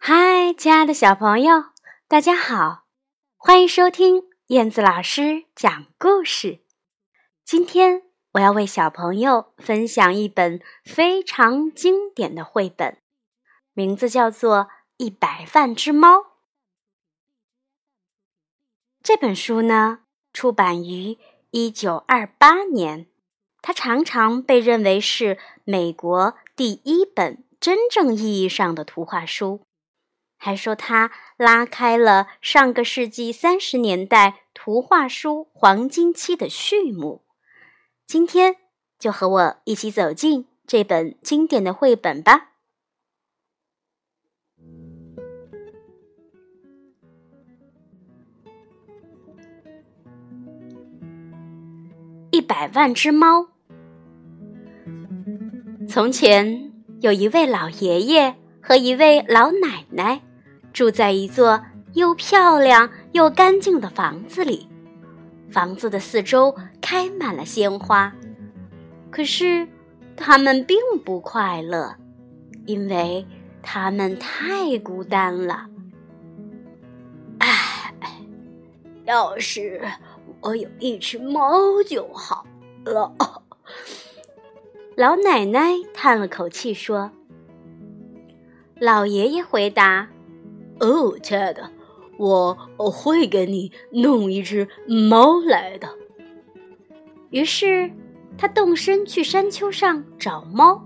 嗨，亲爱的小朋友，大家好，欢迎收听燕子老师讲故事。今天我要为小朋友分享一本非常经典的绘本，名字叫做《一百万只猫》。这本书呢，出版于一九二八年，它常常被认为是美国第一本真正意义上的图画书。还说他拉开了上个世纪三十年代图画书黄金期的序幕。今天就和我一起走进这本经典的绘本吧，《一百万只猫》。从前有一位老爷爷和一位老奶奶。住在一座又漂亮又干净的房子里，房子的四周开满了鲜花。可是，他们并不快乐，因为他们太孤单了。唉，要是我有一只猫就好了。老奶奶叹了口气说：“老爷爷回答。”哦，亲爱的，我会给你弄一只猫来的。于是，他动身去山丘上找猫。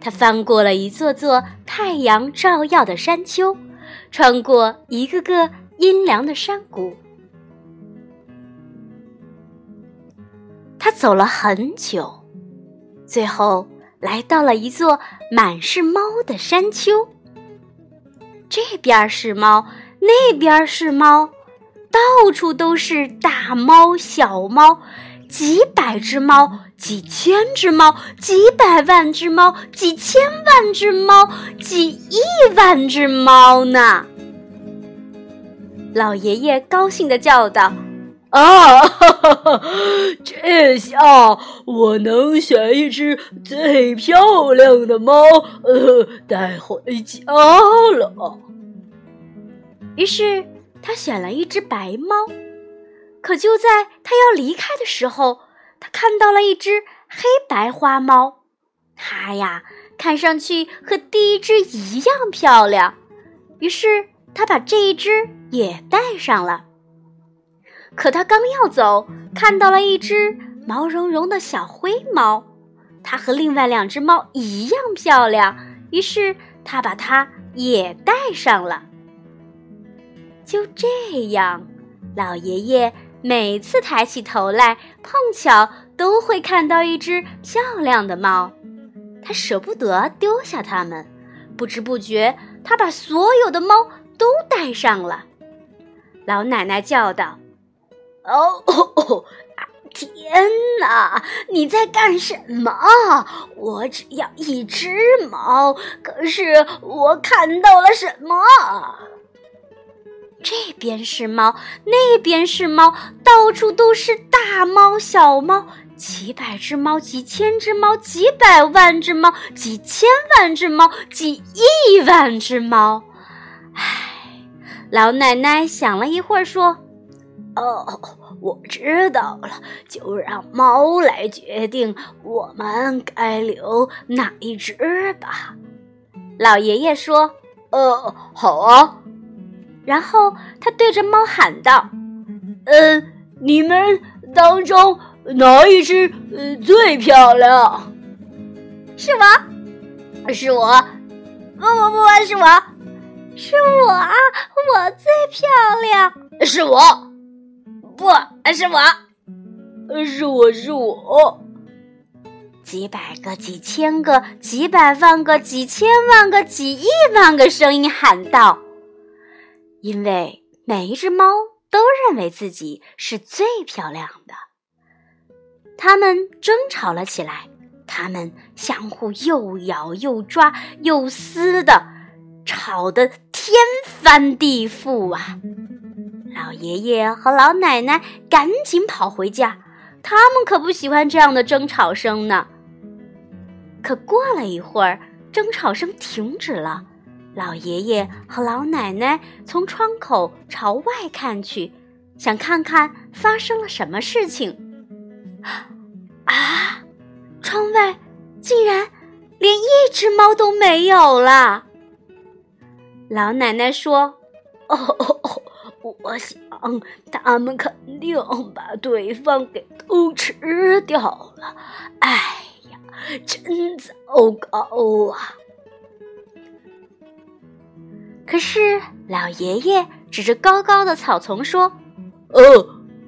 他翻过了一座座太阳照耀的山丘，穿过一个个阴凉的山谷。他走了很久，最后来到了一座满是猫的山丘。这边是猫，那边是猫，到处都是大猫、小猫，几百只猫，几千只猫，几百万只猫，几千万只猫，几亿万只猫呢！老爷爷高兴地叫道：“啊，哈哈这下我能选一只最漂亮的猫，呃，带回家了。”于是他选了一只白猫，可就在他要离开的时候，他看到了一只黑白花猫。它呀，看上去和第一只一样漂亮。于是他把这一只也带上了。可他刚要走，看到了一只毛茸茸的小灰猫，它和另外两只猫一样漂亮。于是他把它也带上了。就这样，老爷爷每次抬起头来，碰巧都会看到一只漂亮的猫。他舍不得丢下它们，不知不觉，他把所有的猫都带上了。老奶奶叫道：“哦哦哦，天哪！你在干什么？我只要一只猫，可是我看到了什么？”这边是猫，那边是猫，到处都是大猫、小猫，几百只猫，几千只猫，几百万只猫，几千万只猫，几亿万只猫。唉，老奶奶想了一会儿，说：“哦，我知道了，就让猫来决定我们该留哪一只吧。”老爷爷说：“呃，好啊。”然后他对着猫喊道：“嗯，你们当中哪一只呃最漂亮？是我，是我，不不不，是我，是我！我最漂亮。是我，不是我，是我是我。几百个、几千个、几百万个、几千万个、几亿万个声音喊道。”因为每一只猫都认为自己是最漂亮的，它们争吵了起来，它们相互又咬又抓又撕的，吵得天翻地覆啊！老爷爷和老奶奶赶紧跑回家，他们可不喜欢这样的争吵声呢。可过了一会儿，争吵声停止了。老爷爷和老奶奶从窗口朝外看去，想看看发生了什么事情。啊！窗外竟然连一只猫都没有了。老奶奶说：“哦，我想他们肯定把对方给偷吃掉了。哎呀，真糟糕啊！”可是老爷爷指着高高的草丛说：“哦，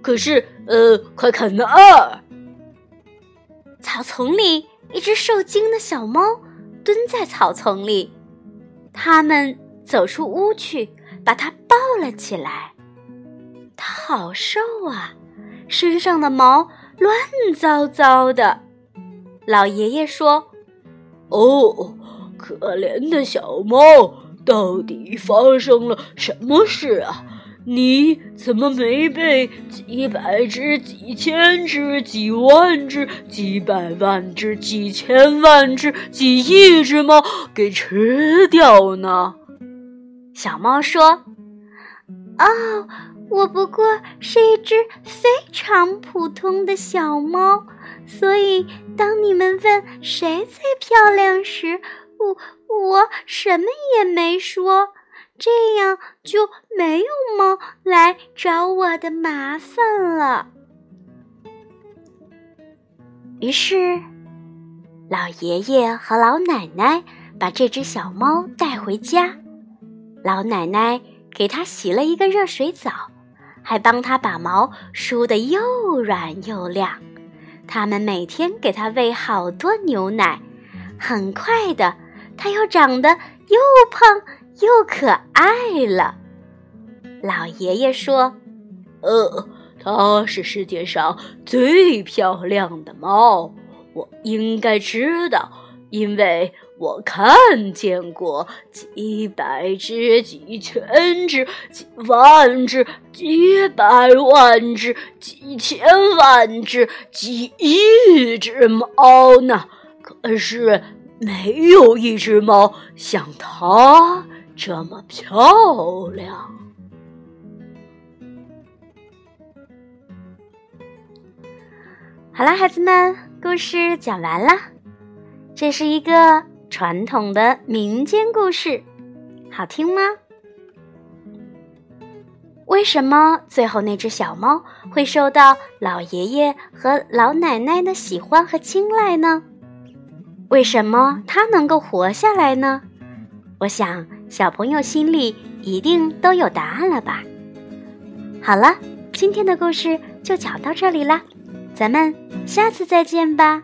可是，呃，快看那儿！”草丛里，一只受惊的小猫蹲在草丛里。他们走出屋去，把它抱了起来。它好瘦啊，身上的毛乱糟糟的。老爷爷说：“哦，可怜的小猫，到底发生了什么事啊？”你怎么没被几百只、几千只、几万只、几百万只、几千万只、几亿只猫给吃掉呢？小猫说：“哦，我不过是一只非常普通的小猫，所以当你们问谁最漂亮时，我我什么也没说。”这样就没有猫来找我的麻烦了。于是，老爷爷和老奶奶把这只小猫带回家。老奶奶给它洗了一个热水澡，还帮它把毛梳得又软又亮。他们每天给它喂好多牛奶，很快的，它又长得又胖。又可爱了，老爷爷说：“呃，它是世界上最漂亮的猫，我应该知道，因为我看见过几百只、几千只、几万只、几百万只、几千万只、几亿只猫呢。可是没有一只猫像它。”这么漂亮！好了，孩子们，故事讲完了。这是一个传统的民间故事，好听吗？为什么最后那只小猫会受到老爷爷和老奶奶的喜欢和青睐呢？为什么它能够活下来呢？我想。小朋友心里一定都有答案了吧？好了，今天的故事就讲到这里啦，咱们下次再见吧。